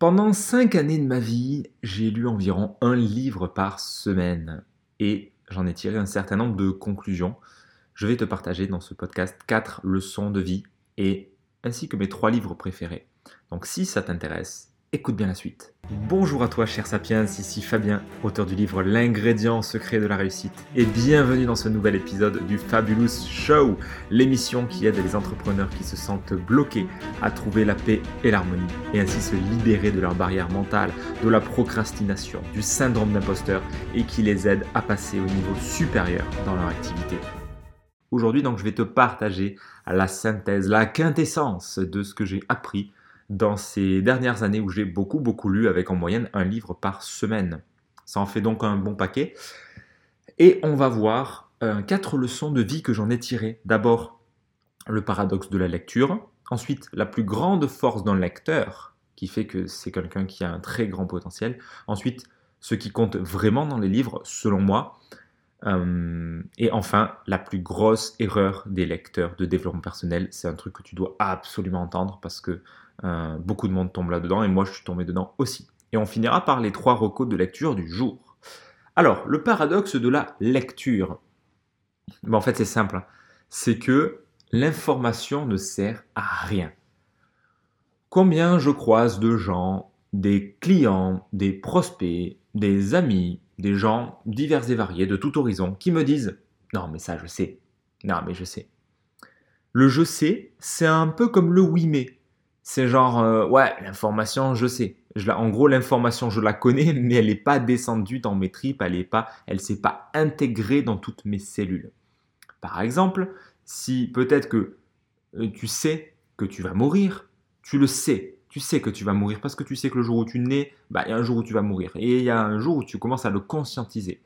Pendant cinq années de ma vie, j'ai lu environ un livre par semaine et j'en ai tiré un certain nombre de conclusions. Je vais te partager dans ce podcast quatre leçons de vie et ainsi que mes trois livres préférés. Donc si ça t'intéresse, Écoute bien la suite. Bonjour à toi, cher Sapiens, ici Fabien, auteur du livre L'ingrédient secret de la réussite, et bienvenue dans ce nouvel épisode du Fabulous Show, l'émission qui aide les entrepreneurs qui se sentent bloqués à trouver la paix et l'harmonie, et ainsi se libérer de leurs barrières mentales, de la procrastination, du syndrome d'imposteur, et qui les aide à passer au niveau supérieur dans leur activité. Aujourd'hui, donc, je vais te partager la synthèse, la quintessence de ce que j'ai appris dans ces dernières années où j'ai beaucoup beaucoup lu avec en moyenne un livre par semaine. Ça en fait donc un bon paquet. Et on va voir euh, quatre leçons de vie que j'en ai tirées. D'abord, le paradoxe de la lecture. Ensuite, la plus grande force d'un lecteur, qui fait que c'est quelqu'un qui a un très grand potentiel. Ensuite, ce qui compte vraiment dans les livres, selon moi. Euh, et enfin, la plus grosse erreur des lecteurs de développement personnel, c'est un truc que tu dois absolument entendre parce que euh, beaucoup de monde tombe là-dedans et moi je suis tombé dedans aussi. Et on finira par les trois recos de lecture du jour. Alors, le paradoxe de la lecture. Ben, en fait, c'est simple. Hein. C'est que l'information ne sert à rien. Combien je croise de gens, des clients, des prospects, des amis, des gens divers et variés de tout horizon qui me disent Non, mais ça, je sais. Non, mais je sais. Le je sais, c'est un peu comme le oui, mais c'est genre, euh, ouais, l'information, je sais. en gros, l'information, je la connais, mais elle n'est pas descendue dans mes tripes, elle n'est pas, elle s'est pas intégrée dans toutes mes cellules. Par exemple, si peut-être que euh, tu sais que tu vas mourir, tu le sais, tu sais que tu vas mourir parce que tu sais que le jour où tu nais, bah, il y a un jour où tu vas mourir. Et il y a un jour où tu commences à le conscientiser.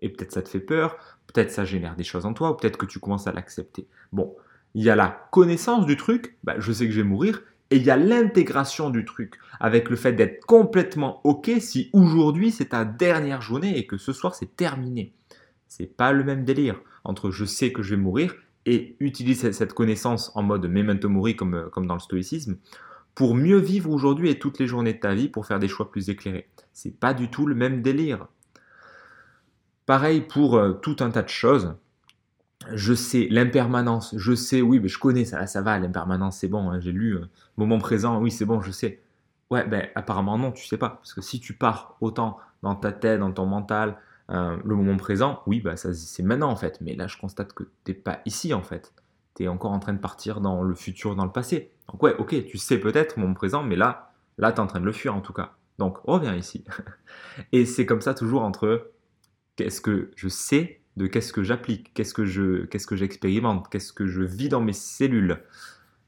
Et peut-être ça te fait peur, peut-être ça génère des choses en toi, ou peut-être que tu commences à l'accepter. Bon, il y a la connaissance du truc, bah, je sais que je vais mourir, et il y a l'intégration du truc avec le fait d'être complètement OK si aujourd'hui c'est ta dernière journée et que ce soir c'est terminé. C'est pas le même délire entre je sais que je vais mourir et utiliser cette connaissance en mode memento mori comme, comme dans le stoïcisme pour mieux vivre aujourd'hui et toutes les journées de ta vie pour faire des choix plus éclairés. C'est pas du tout le même délire. Pareil pour euh, tout un tas de choses je sais, l'impermanence, je sais, oui, mais je connais, ça, ça va, l'impermanence, c'est bon, hein, j'ai lu, euh, moment présent, oui, c'est bon, je sais. Ouais, ben apparemment non, tu sais pas, parce que si tu pars autant dans ta tête, dans ton mental, euh, le moment présent, oui, bah ça c'est maintenant en fait, mais là je constate que t'es pas ici en fait, tu es encore en train de partir dans le futur, dans le passé. Donc ouais, ok, tu sais peut-être moment présent, mais là, là tu es en train de le fuir en tout cas. Donc reviens ici. Et c'est comme ça toujours entre qu'est-ce que je sais de qu'est-ce que j'applique, qu'est-ce que je, qu'est-ce que j'expérimente, qu'est-ce que je vis dans mes cellules.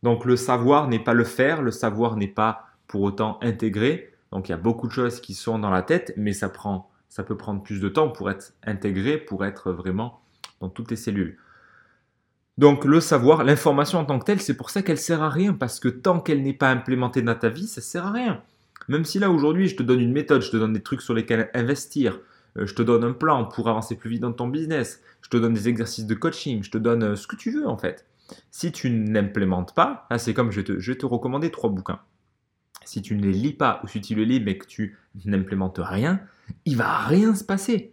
Donc le savoir n'est pas le faire, le savoir n'est pas pour autant intégré. Donc il y a beaucoup de choses qui sont dans la tête, mais ça prend, ça peut prendre plus de temps pour être intégré, pour être vraiment dans toutes les cellules. Donc le savoir, l'information en tant que telle, c'est pour ça qu'elle sert à rien, parce que tant qu'elle n'est pas implémentée dans ta vie, ça sert à rien. Même si là aujourd'hui je te donne une méthode, je te donne des trucs sur lesquels investir, je te donne un plan pour avancer plus vite dans ton business, je te donne des exercices de coaching, je te donne euh, ce que tu veux en fait. Si tu n'implémentes pas, c'est comme je vais, te, je recommander trois bouquins. Si tu ne les lis pas ou si tu les lis mais que tu n'implémentes rien, il va rien se passer.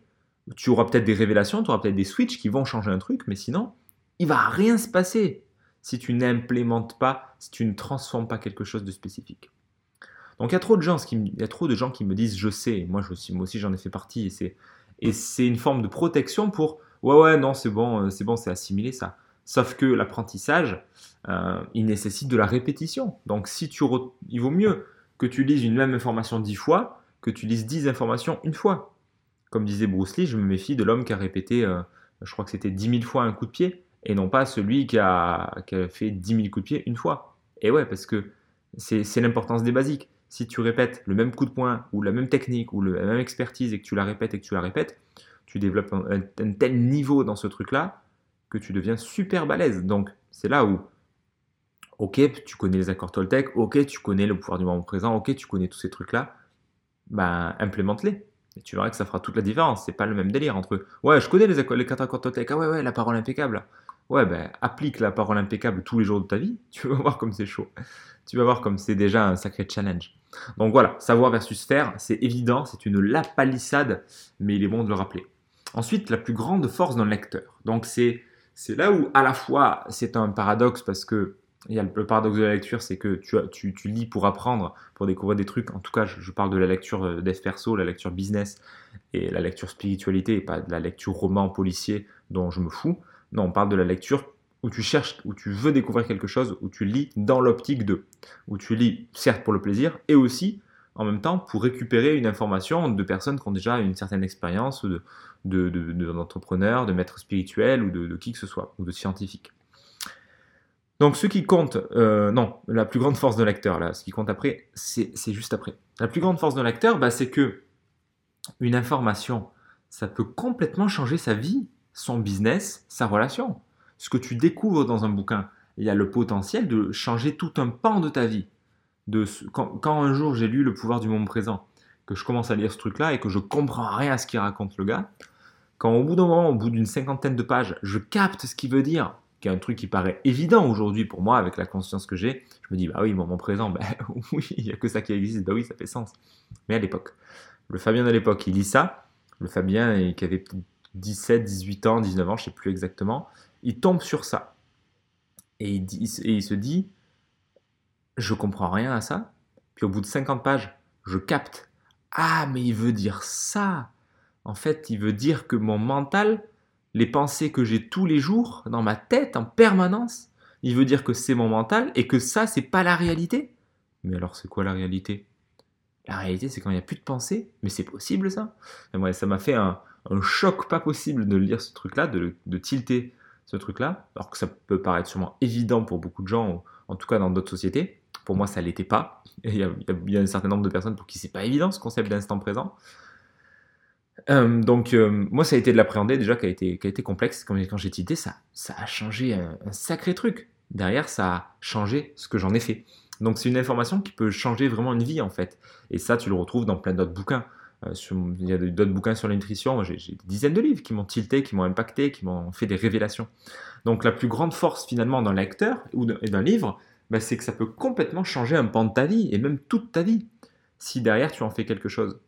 Tu auras peut-être des révélations, tu auras peut-être des switches qui vont changer un truc, mais sinon, il va rien se passer si tu n'implémentes pas, si tu ne transformes pas quelque chose de spécifique. Donc il y a trop de gens qui, il y a trop de gens qui me disent je sais, moi, je moi aussi j'en ai fait partie, et c'est, et c'est une forme de protection pour ouais ouais non c'est bon, euh, c'est bon, c'est assimilé ça. Sauf que l'apprentissage, euh, il nécessite de la répétition. Donc si tu il vaut mieux que tu lises une même information dix fois que tu lises dix informations une fois. Comme disait Bruce Lee, je me méfie de l'homme qui a répété, euh, je crois que c'était dix mille fois un coup de pied, et non pas celui qui a, qui a fait dix mille coups de pied une fois. Et ouais, parce que c'est l'importance des basiques si tu répètes le même coup de poing ou la même technique ou la même expertise et que tu la répètes et que tu la répètes, tu développes un, tel niveau dans ce truc-là que tu deviens super balèze. Donc c'est là où, ok, tu connais les accords Toltec, ok, tu connais le pouvoir du moment présent, ok, tu connais tous ces trucs-là, ben implémente-les. Et tu verras que ça fera toute la différence. C'est pas le même délire entre ouais, je connais les, les quatre accords Toltec, ah ouais, ouais, la parole impeccable. Ouais, ben applique la parole impeccable tous les jours de ta vie, tu vas voir comme c'est chaud. Tu vas voir comme c'est déjà un sacré challenge. Donc voilà, savoir versus faire, c'est évident, c'est une lapalissade, mais il est bon de le rappeler. Ensuite, la plus grande force d'un lecteur. Donc c'est là où à la fois c'est un paradoxe parce que il y a le paradoxe de la lecture, c'est que tu, tu, lis pour apprendre, pour découvrir des trucs. En tout cas, je, parle de la lecture euh, dev perso, la lecture business et la lecture spiritualité, et pas de la lecture roman policier dont je me fous. Non, on parle de la lecture où tu cherches, où tu veux découvrir quelque chose, où tu lis dans l'optique de, où tu lis certes pour le plaisir et aussi en même temps pour récupérer une information de personnes qui ont déjà une certaine expérience, de, d'entrepreneurs, de, de, maîtres spirituels ou de, qui que ce soit, ou de scientifiques. Donc ce qui compte, euh, non, la plus grande force de l'acteur, là, ce qui compte après, c'est juste après. La plus grande force de l'acteur, bah, c'est que une information, ça peut complètement changer sa vie, son business, sa relation. Ce que tu découvres dans un bouquin, il y a le potentiel de changer tout un pan de ta vie. Quand un jour j'ai lu Le pouvoir du moment présent, que je commence à lire ce truc-là et que je comprends rien à ce qu'il raconte le gars, quand au bout d'un moment, au bout d'une cinquantaine de pages, je capte ce qu'il veut dire, qui est un truc qui paraît évident aujourd'hui pour moi avec la conscience que j'ai, je me dis, bah oui, moment présent, bah oui, il n'y a que ça qui existe, bah oui, ça fait sens. Mais à l'époque, le Fabien de l'époque, il lit ça, le Fabien qui avait 17, 18 ans, 19 ans, je ne sais plus exactement, il tombe sur ça. Et il, se dit, je comprends rien à ça. Puis au bout de 50 pages, je capte, ah, mais il veut dire ça. En fait, il veut dire que mon mental les pensées que j'ai tous les jours dans ma tête en permanence, il veut dire que c'est mon mental et que ça, c'est pas la réalité. Mais alors, c'est quoi la réalité? La réalité, c'est quand il n'y a plus de pensée. Mais c'est possible, ça? Et Ça m'a fait un, choc pas possible de lire ce truc-là, de, tilter ce truc-là, alors que ça peut paraître sûrement évident pour beaucoup de gens, en tout cas dans d'autres sociétés. Pour moi, ça l'était pas. Il y, a, un certain nombre de personnes pour qui c'est pas évident ce concept d'instant présent. Euh, donc, euh, moi, ça a été de l'appréhender déjà, qui a été, a complexe. Quand, j'ai tilté, ça, ça a changé un, sacré truc. Derrière, ça a changé ce que j'en ai fait. Donc, c'est une information qui peut changer vraiment une vie, en fait. Et ça, tu le retrouves dans plein d'autres bouquins. Euh, il y a d'autres bouquins sur la nutrition. J'ai des dizaines de livres qui m'ont tilté, qui m'ont impacté, qui m'ont fait des révélations. Donc, la plus grande force, finalement, d'un lecteur ou d'un livre, bah, c'est que ça peut complètement changer un pan de ta vie, et même toute ta vie, si derrière, tu en fais quelque chose.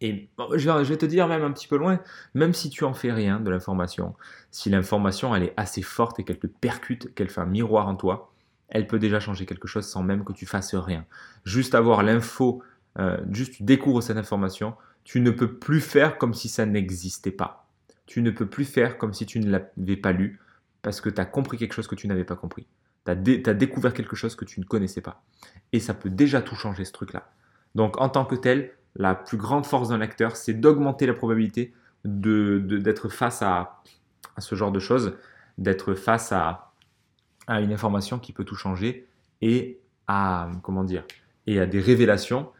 Et je, vais, te dire même un petit peu loin, même si tu en fais rien de l'information, si l'information elle est assez forte et qu'elle te percute, qu'elle fait un miroir en toi, elle peut déjà changer quelque chose sans même que tu fasses rien. Juste avoir l'info, euh, juste tu découvres cette information, tu ne peux plus faire comme si ça n'existait pas. Tu ne peux plus faire comme si tu ne l'avais pas lu parce que tu as compris quelque chose que tu n'avais pas compris. Tu as, découvert quelque chose que tu ne connaissais pas. Et ça peut déjà tout changer ce truc-là. Donc en tant que tel, la plus grande force d'un lecteur, c'est d'augmenter la probabilité d'être de, face à, ce genre de choses, d'être face à, à, une information qui peut tout changer et à, comment dire, et à des révélations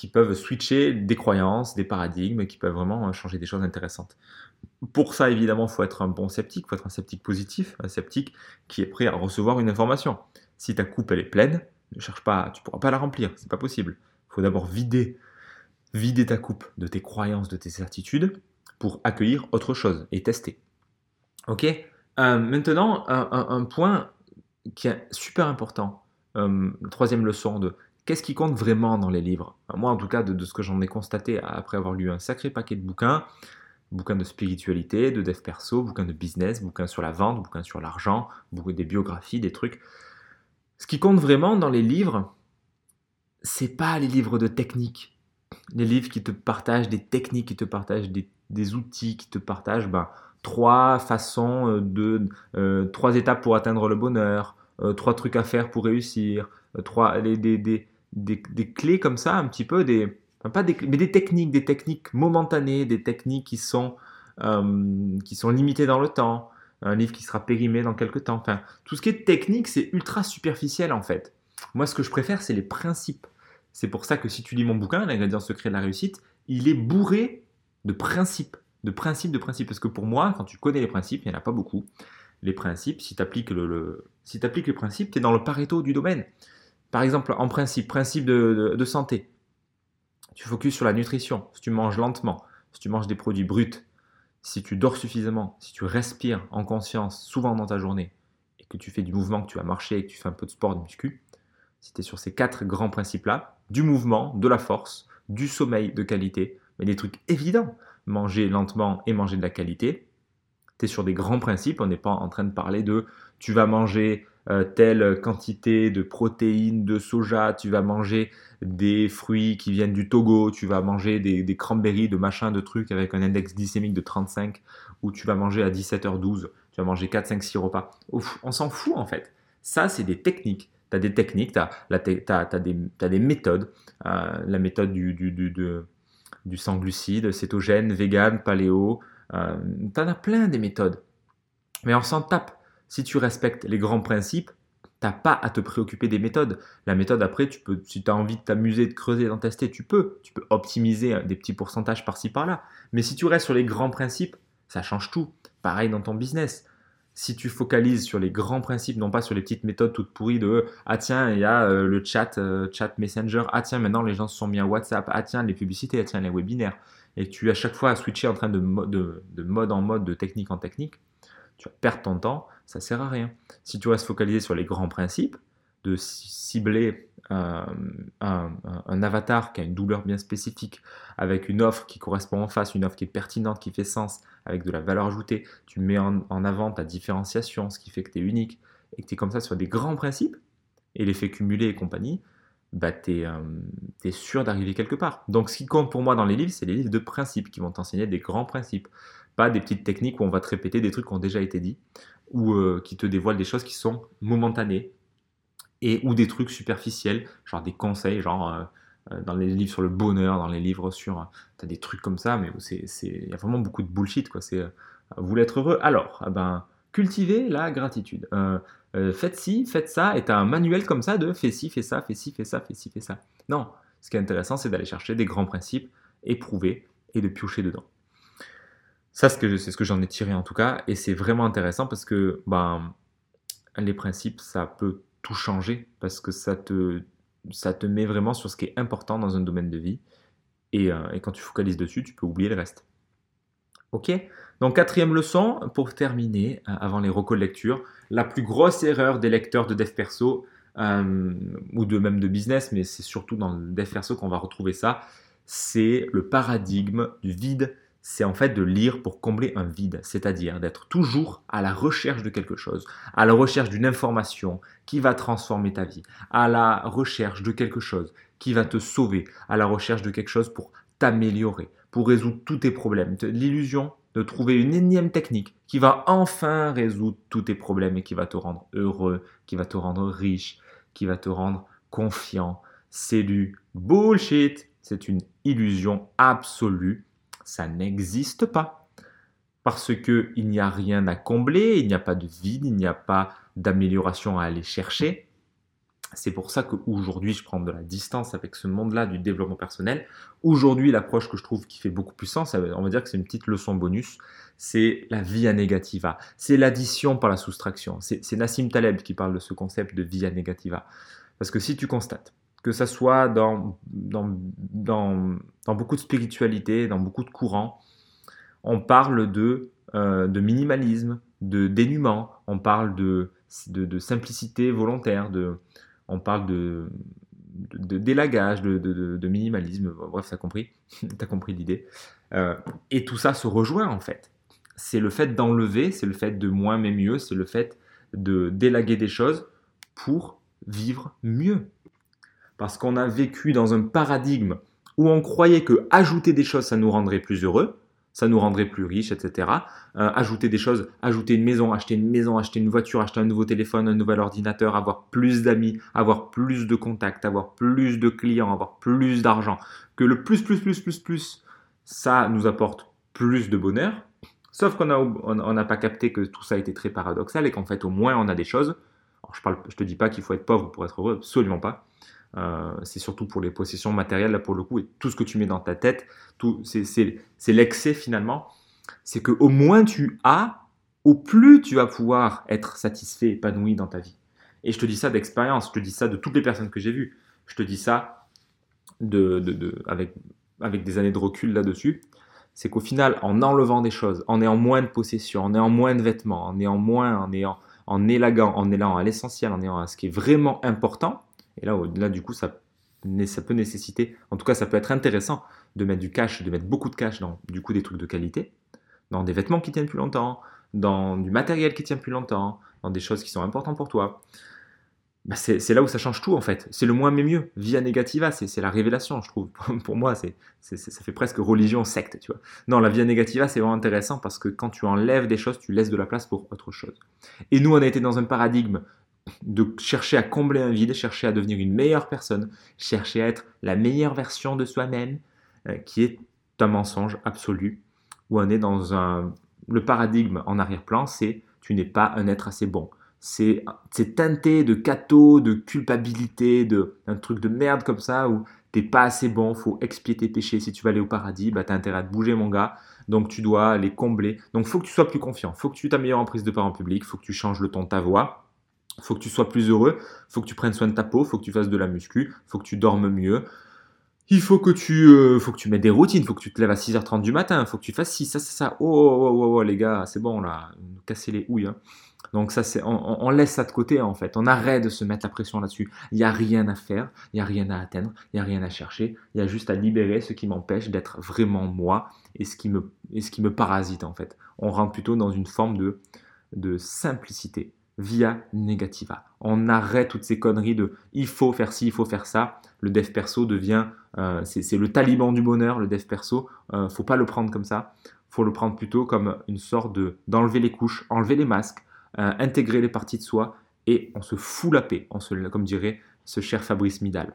qui peuvent switcher des croyances, des paradigmes, qui peuvent vraiment changer des choses intéressantes. Pour ça, évidemment, il faut être un bon sceptique, il faut être un sceptique positif, un sceptique qui est prêt à recevoir une information. Si ta coupe elle est pleine, ne cherche pas, tu pourras pas la remplir, c'est pas possible. Il faut d'abord vider vider ta coupe de tes croyances, de tes certitudes pour accueillir autre chose et tester. Ok? Euh, Maintenant, un, point qui est super important, euh, troisième leçon de qu'est-ce qui compte vraiment dans les livres? Moi, en tout cas, de, ce que j'en ai constaté après avoir lu un sacré paquet de bouquins, bouquins de spiritualité, de dev perso, bouquins de business, bouquins sur la vente, bouquins sur l'argent, des biographies, des trucs. Ce qui compte vraiment dans les livres, c'est pas les livres de technique, les livres qui te partagent des techniques, qui te partagent des, outils, qui te partagent ben, trois façons euh, de euh, trois étapes pour atteindre le bonheur, euh, trois trucs à faire pour réussir, trois des, des, des, clés comme ça, un petit peu des pas des mais des techniques, des techniques momentanées, des techniques qui sont qui sont limitées dans le temps, un livre qui sera périmé dans quelques temps. Enfin, tout ce qui est technique, c'est ultra superficiel en fait. Moi, ce que je préfère, c'est les principes. C'est pour ça que si tu lis mon bouquin, L'ingrédient secret de la réussite, il est bourré de principes, de principes, de principes. Parce que pour moi, quand tu connais les principes, il n'y en a pas beaucoup. Les principes, si tu le, si appliques les principes, tu es dans le pareto du domaine. Par exemple, en principe, principe de, santé, tu focuses sur la nutrition. Si tu manges lentement, si tu manges des produits bruts, si tu dors suffisamment, si tu respires en conscience souvent dans ta journée, et que tu fais du mouvement, que tu vas marcher, et que tu fais un peu de sport, de muscu, si tu es sur ces quatre grands principes-là, du mouvement, de la force, du sommeil de qualité, mais des trucs évidents. Manger lentement et manger de la qualité. Tu es sur des grands principes, on n'est pas en train de parler de tu vas manger euh, telle quantité de protéines, de soja, tu vas manger des fruits qui viennent du Togo, tu vas manger des, cranberries, de machin, de trucs avec un index glycémique de 35, ou tu vas manger à 17h12, tu vas manger 4, 5, 6 repas. On s'en fout en fait. Ça, c'est des techniques. Tu as des techniques, tu as, des, méthodes. Euh, la méthode du, du, du, du sans glucides, cétogène, vegan, paléo. Euh, tu en as plein des méthodes. Mais on s'en tape. Si tu respectes les grands principes, t'as pas à te préoccuper des méthodes. La méthode, après, tu peux, si tu as envie de t'amuser, de creuser, d'en tester, tu peux. Tu peux optimiser des petits pourcentages par-ci, par-là. Mais si tu restes sur les grands principes, ça change tout. Pareil dans ton business. Si tu focalises sur les grands principes, non pas sur les petites méthodes toutes pourries de ah tiens, il y a euh, le chat, euh, chat Messenger, ah tiens, maintenant les gens se sont mis à WhatsApp, ah tiens, les publicités, ah tiens, les webinaires, et tu à chaque fois à switcher en train de, de, de mode en mode, de technique en technique, tu vas perdre ton temps, ça sert à rien. Si tu restes focalisé sur les grands principes, de cibler euh, un, avatar qui a une douleur bien spécifique, avec une offre qui correspond en face, une offre qui est pertinente, qui fait sens, avec de la valeur ajoutée, tu mets en, avant ta différenciation, ce qui fait que tu es unique, et que tu es comme ça sur des grands principes, et l'effet cumulé et compagnie, bah, tu es, es, sûr d'arriver quelque part. Donc ce qui compte pour moi dans les livres, c'est les livres de principes qui vont t'enseigner des grands principes des petites techniques où on va te répéter des trucs qui ont déjà été dit ou euh, qui te dévoilent des choses qui sont momentanées et ou des trucs superficiels, genre des conseils, genre euh, euh, dans les livres sur le bonheur, dans les livres sur, tu as des trucs comme ça, mais il y a vraiment beaucoup de bullshit quoi. C'est vous voulez être heureux, alors, eh ben cultivez la gratitude. faites ci, faites ça, et un manuel comme ça de fais ci, fais ça, fais ci, fais ça, fais ci, fais ça. Non, ce qui est intéressant, c'est d'aller chercher des grands principes, éprouver et de piocher dedans. Ça, c'est ce que j'en ai tiré en tout cas, et c'est vraiment intéressant parce que ben, les principes, ça peut tout changer parce que ça te, ça te met vraiment sur ce qui est important dans un domaine de vie, et, euh, quand tu focalises dessus, tu peux oublier le reste. Ok. Donc quatrième leçon, pour terminer, euh, avant les recos de lecture, la plus grosse erreur des lecteurs de dev perso, euh, ou de même de business, mais c'est surtout dans le dev perso qu'on va retrouver ça, c'est le paradigme du vide c'est en fait de lire pour combler un vide, c'est-à-dire d'être toujours à la recherche de quelque chose, à la recherche d'une information qui va transformer ta vie, à la recherche de quelque chose qui va te sauver, à la recherche de quelque chose pour t'améliorer, pour résoudre tous tes problèmes. L'illusion de trouver une énième technique qui va enfin résoudre tous tes problèmes et qui va te rendre heureux, qui va te rendre riche, qui va te rendre confiant. C'est du bullshit. C'est une illusion absolue ça n'existe pas. Parce qu'il n'y a rien à combler, il n'y a pas de vide, il n'y a pas d'amélioration à aller chercher. C'est pour ça qu'aujourd'hui, je prends de la distance avec ce monde-là du développement personnel. Aujourd'hui, l'approche que je trouve qui fait beaucoup plus sens, on va dire que c'est une petite leçon bonus, c'est la via negativa. C'est l'addition par la soustraction. C'est Nassim Taleb qui parle de ce concept de via negativa. Parce que si tu constates que ça soit dans, dans, dans, beaucoup de spiritualité, dans beaucoup de courants, on parle de, euh, de minimalisme, de dénuement, on parle de, de, simplicité volontaire, de, on parle de, de, délagage, de, minimalisme, bref, as compris, as compris l'idée. Euh, et tout ça se rejoint en fait. C'est le fait d'enlever, c'est le fait de moins mais mieux, c'est le fait de délaguer des choses pour vivre mieux parce qu'on a vécu dans un paradigme où on croyait que ajouter des choses, ça nous rendrait plus heureux, ça nous rendrait plus riches, etc. Euh, ajouter des choses, ajouter une maison, acheter une maison, acheter une voiture, acheter un nouveau téléphone, un nouvel ordinateur, avoir plus d'amis, avoir plus de contacts, avoir plus de clients, avoir plus d'argent. Que le plus, plus, plus, plus, plus, ça nous apporte plus de bonheur. Sauf qu'on n'a on, pas capté que tout ça était très paradoxal et qu'en fait, au moins, on a des choses. je ne je te dis pas qu'il faut être pauvre pour être heureux, absolument pas. Euh, c'est surtout pour les possessions matérielles, là pour le coup, et tout ce que tu mets dans ta tête, c'est l'excès finalement. C'est que au moins tu as, au plus tu vas pouvoir être satisfait, épanoui dans ta vie. Et je te dis ça d'expérience, je te dis ça de toutes les personnes que j'ai vues, je te dis ça de, avec, avec des années de recul là-dessus. C'est qu'au final, en enlevant des choses, en ayant moins de possessions, en ayant moins de vêtements, en ayant moins, en ayant, en élagant, en allant à l'essentiel, en ayant à ce qui est vraiment important, et là, là du coup, ça, ça peut nécessiter, en tout cas ça peut être intéressant de mettre du cash, de mettre beaucoup de cash dans du coup des trucs de qualité, dans des vêtements qui tiennent plus longtemps, dans du matériel qui tient plus longtemps, dans des choses qui sont importantes pour toi. Bah, c'est là où ça change tout en fait. C'est le moins mais mieux. Via negativa, c'est la révélation, je trouve. Pour moi, c'est ça fait presque religion secte, tu vois. Non, la via negativa, c'est vraiment intéressant parce que quand tu enlèves des choses, tu laisses de la place pour autre chose. Et nous, on a été dans un paradigme de chercher à combler un vide, chercher à devenir une meilleure personne, chercher à être la meilleure version de soi-même, euh, qui est un mensonge absolu, où on est dans un... Le paradigme en arrière-plan, c'est tu n'es pas un être assez bon. C'est teinté de cato, de culpabilité, de truc de merde comme ça où t'es pas assez bon, faut expier tes péchés. Si tu vas aller au paradis, bah t'as intérêt à te bouger mon gars, donc tu dois les combler. Donc faut que tu sois plus confiant, faut que tu t'améliores en prise de parole en public, faut que tu changes le ton de ta voix, faut que tu sois plus heureux, faut que tu prennes soin de ta peau, faut que tu fasses de la muscu, faut que tu dormes mieux. Il faut que tu euh, faut que tu mettes des routines, faut que tu te lèves à 6h30 du matin, faut que tu fasses ci, ça, ça, ça. Oh, oh, oh, oh, oh les gars, c'est bon là, casser les houilles. Hein. Donc ça, c'est, on, laisse ça de côté en fait. On arrête de se mettre la pression là-dessus. Il n'y a rien à faire, il n'y a rien à atteindre, il n'y a rien à chercher. Il y a juste à libérer ce qui m'empêche d'être vraiment moi et ce qui me, et ce qui me parasite en fait. On rentre plutôt dans une forme de, de simplicité via Negativa. On arrête toutes ces conneries de il faut faire ci, il faut faire ça. Le dev perso devient, euh, c'est, le taliban du bonheur, le dev perso. Euh, faut pas le prendre comme ça. Faut le prendre plutôt comme une sorte de d'enlever les couches, enlever les masques, euh, intégrer les parties de soi et on se fout la paix, on se, comme dirait ce cher Fabrice Midal.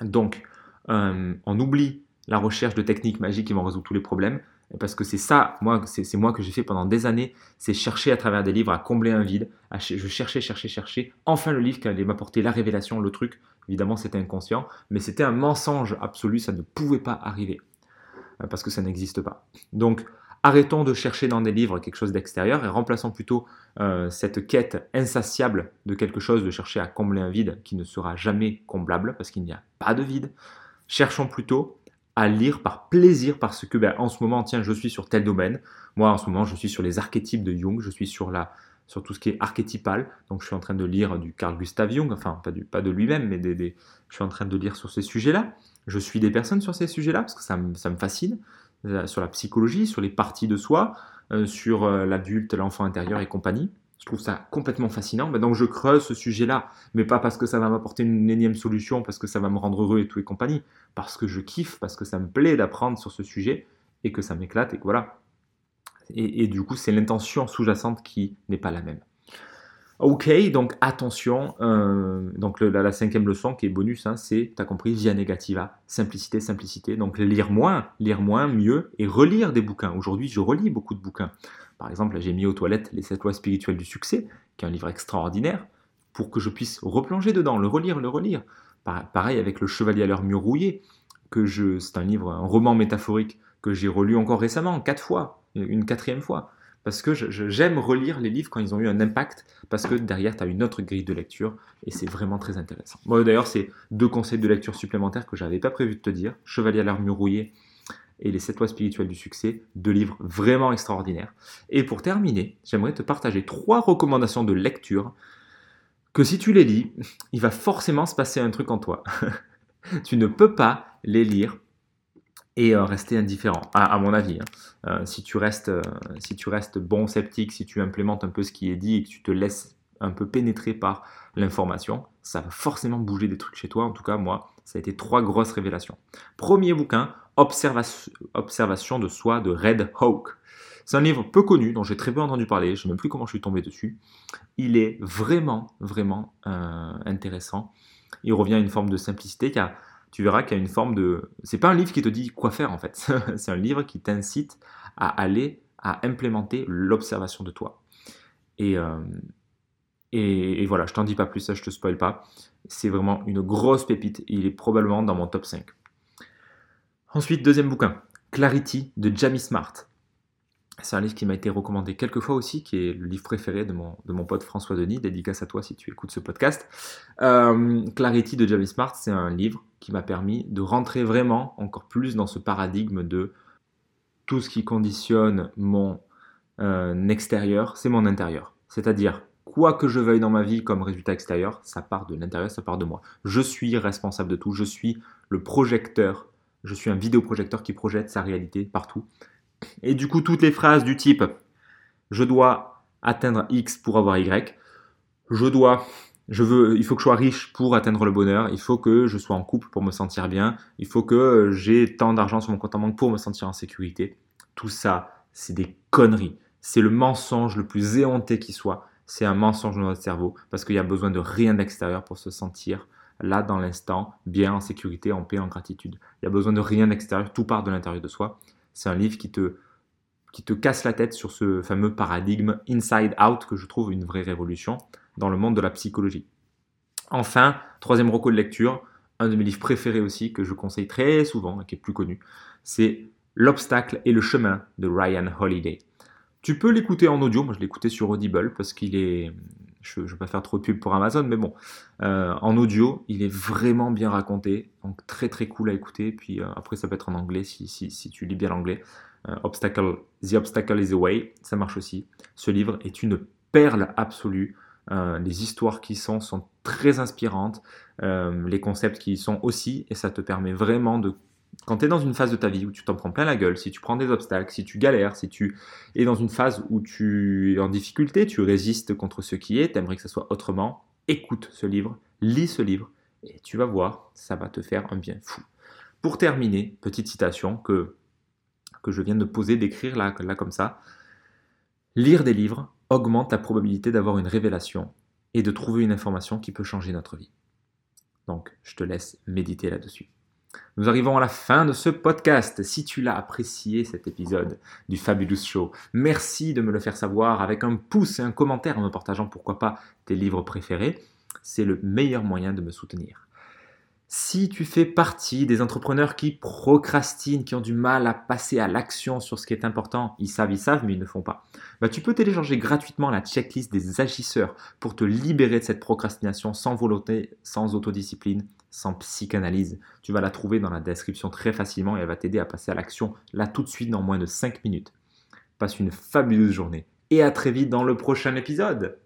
Donc, euh, on oublie la recherche de techniques magiques qui vont résoudre tous les problèmes, parce que c'est ça, moi, c'est moi que j'ai fait pendant des années, c'est chercher à travers des livres à combler un vide. je cherchais, cherchais, cherchais. Enfin, le livre qui allait m'apporter la révélation, le truc. Évidemment, c'était inconscient, mais c'était un mensonge absolu, ça ne pouvait pas arriver, euh, parce que ça n'existe pas. Donc, Arrêtons de chercher dans des livres quelque chose d'extérieur et remplaçons plutôt euh, cette quête insatiable de quelque chose, de chercher à combler un vide qui ne sera jamais comblable parce qu'il n'y a pas de vide. Cherchons plutôt à lire par plaisir parce que ben, en ce moment, tiens, je suis sur tel domaine. Moi, en ce moment, je suis sur les archétypes de Jung, je suis sur la sur tout ce qui est archétypal. Donc, je suis en train de lire du Carl Gustav Jung, enfin, pas, du, pas de lui-même, mais des, je suis en train de lire sur ces sujets-là. Je suis des personnes sur ces sujets-là parce que ça ça me fascine. Euh, sur la psychologie, sur les parties de soi, euh, sur euh, l'adulte, l'enfant intérieur et compagnie. Je trouve ça complètement fascinant. donc je creuse ce sujet-là, mais pas parce que ça va m'apporter une énième solution, parce que ça va me rendre heureux et tout et compagnie, parce que je kiffe, parce que ça me plaît d'apprendre sur ce sujet et que ça m'éclate et que voilà. et du coup, c'est l'intention sous-jacente qui n'est pas la même. Ok, donc attention, euh, donc la, cinquième leçon qui est bonus, hein, c'est, tu as compris, via negativa, simplicité, simplicité. Donc lire moins, lire moins, mieux, et relire des bouquins. Aujourd'hui, je relis beaucoup de bouquins. Par exemple, j'ai mis aux toilettes Les 7 lois spirituelles du succès, qui est un livre extraordinaire, pour que je puisse replonger dedans, le relire, le relire. Pareil avec Le Chevalier à l'heure mur rouillé, que je, c'est un livre, un roman métaphorique que j'ai relu encore récemment, quatre fois, une quatrième fois parce que j'aime relire les livres quand ils ont eu un impact, parce que derrière, tu as une autre grille de lecture, et c'est vraiment très intéressant. Moi, d'ailleurs, c'est deux conseils de lecture supplémentaires que j'avais pas prévu de te dire, Chevalier à l'armure rouillée et Les 7 lois spirituelles du succès, deux livres vraiment extraordinaires. Et pour terminer, j'aimerais te partager trois recommandations de lecture que si tu les lis, il va forcément se passer un truc en toi. tu ne peux pas les lire et euh, rester indifférent, à, mon avis. Hein. Euh, si, tu restes, euh, si tu restes bon sceptique, si tu implémentes un peu ce qui est dit et que tu te laisses un peu pénétrer par l'information, ça va forcément bouger des trucs chez toi. En tout cas, moi, ça a été trois grosses révélations. Premier bouquin, Observation de soi de Red Hawk. C'est un livre peu connu, dont j'ai très peu entendu parler, je ne sais même plus comment je suis tombé dessus. Il est vraiment, vraiment intéressant. Il revient à une forme de simplicité car tu verras qu'il y a une forme de... C'est pas un livre qui te dit quoi faire en fait, c'est un livre qui t'incite à aller, à implémenter l'observation de toi. Et, euh, et, voilà, je t'en dis pas plus, ça je te spoil pas. C'est vraiment une grosse pépite, il est probablement dans mon top 5. Ensuite, deuxième bouquin, Clarity de Jamie Smart. C'est un livre qui m'a été recommandé quelques fois aussi, qui est le livre préféré de mon, de mon pote François Denis, dédicace à toi si tu écoutes ce podcast. Euh, Clarity de Jamie Smart, c'est un livre qui m'a permis de rentrer vraiment encore plus dans ce paradigme de tout ce qui conditionne mon euh, extérieur, c'est mon intérieur. C'est-à-dire quoi que je veuille dans ma vie comme résultat extérieur, ça part de l'intérieur, ça part de moi. Je suis responsable de tout, je suis le projecteur, je suis un vidéoprojecteur qui projette sa réalité partout. Et du coup, toutes les phrases du type je dois atteindre X pour avoir Y, je dois je veux, il faut que je sois riche pour atteindre le bonheur, il faut que je sois en couple pour me sentir bien, il faut que j'ai tant d'argent sur mon compte en banque pour me sentir en sécurité. Tout ça, c'est des conneries. C'est le mensonge le plus éhonté qui soit. C'est un mensonge de notre cerveau parce qu'il y a besoin de rien d'extérieur pour se sentir là dans l'instant, bien en sécurité, en paix, en gratitude. Il y a besoin de rien d'extérieur, tout part de l'intérieur de soi. C'est un livre qui te, qui te casse la tête sur ce fameux paradigme inside out que je trouve une vraie révolution dans le monde de la psychologie. Enfin, troisième recours de lecture, un de mes livres préférés aussi, que je conseille très souvent et qui est plus connu, c'est L'obstacle et le chemin de Ryan Holiday. Tu peux l'écouter en audio, moi je l'écoutais sur Audible parce qu'il est, je ne vais pas faire trop de pub pour Amazon, mais bon, euh, en audio, il est vraiment bien raconté, donc très très cool à écouter, puis euh, après ça peut être en anglais si, si, tu lis bien l'anglais. Euh, Obstacle, The Obstacle is the Way, ça marche aussi. Ce livre est une perle absolue. Les histoires qui sont sont très inspirantes, les concepts qui y sont aussi, et ça te permet vraiment de quand tu es dans une phase de ta vie où tu t'en prends plein la gueule, si tu prends des obstacles, si tu galères, si tu es dans une phase où tu es en difficulté, tu résistes contre ce qui est, tu aimerais que ça soit autrement, écoute ce livre, lis ce livre, et tu vas voir, ça va te faire un bien fou. Pour terminer, petite citation que, que je viens de poser, d'écrire là, là comme ça. Lire des livres, augmente la probabilité d'avoir une révélation et de trouver une information qui peut changer notre vie. Donc, je te laisse méditer là-dessus. Nous arrivons à la fin de ce podcast. Si tu l'as apprécié cet épisode du Fabulous Show, merci de me le faire savoir avec un pouce et un commentaire en me partageant pourquoi pas tes livres préférés. C'est le meilleur moyen de me soutenir. Si tu fais partie des entrepreneurs qui procrastinent, qui ont du mal à passer à l'action sur ce qui est important, ils savent, ils savent, mais ils ne font pas, bah, tu peux télécharger gratuitement la checklist des agisseurs pour te libérer de cette procrastination sans volonté, sans autodiscipline, sans psychanalyse. Tu vas la trouver dans la description très facilement et elle va t'aider à passer à l'action là tout de suite dans moins de 5 minutes. Passe une fabuleuse journée et à très vite dans le prochain épisode.